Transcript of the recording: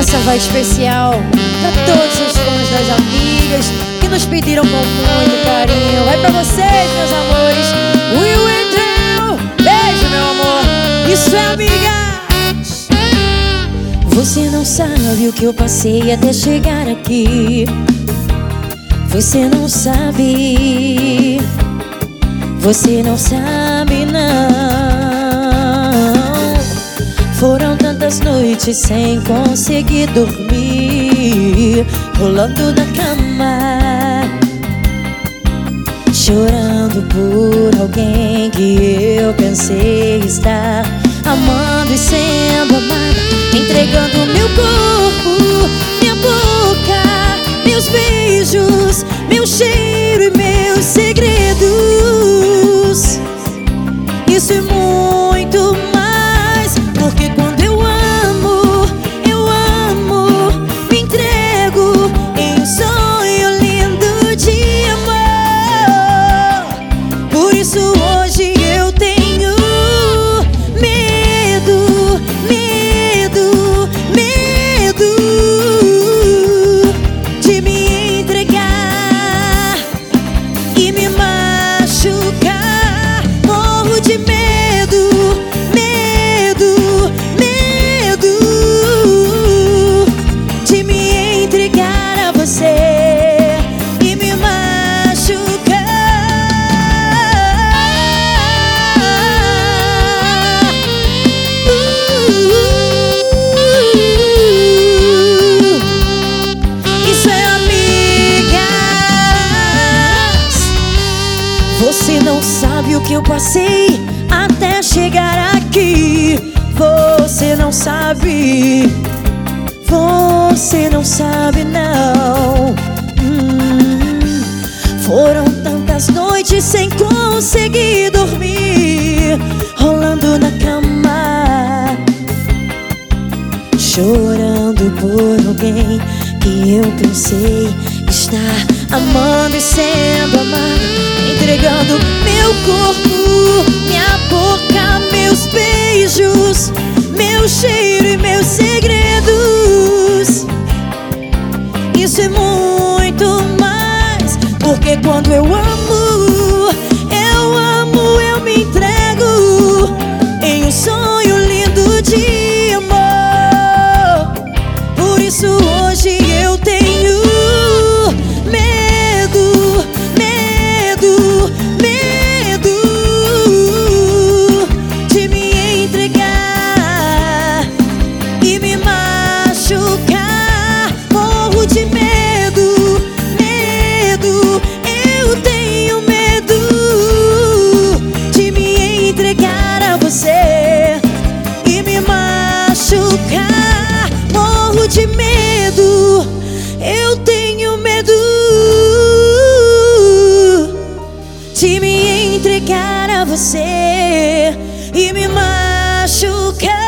essa vai especial para todos os fãs das amigas que nos pediram com muito carinho. Vai para vocês, meus amores. Will Andrew. Beijo, meu amor. Isso é amigas. Você não sabe o que eu passei até chegar aqui. Você não sabe. Você não sabe, não. Noites sem conseguir dormir, rolando na cama, chorando por alguém que eu pensei estar amando e sendo o que eu passei até chegar aqui. Você não sabe. Você não sabe, não. Hum, foram tantas noites sem conseguir dormir, rolando na cama, chorando por alguém que eu pensei estar amando e sendo amado entregando meu corpo, minha boca, meus beijos, meu cheiro e meus segredos. Isso é muito mais, porque quando eu amo, me entregar a você e me machucar.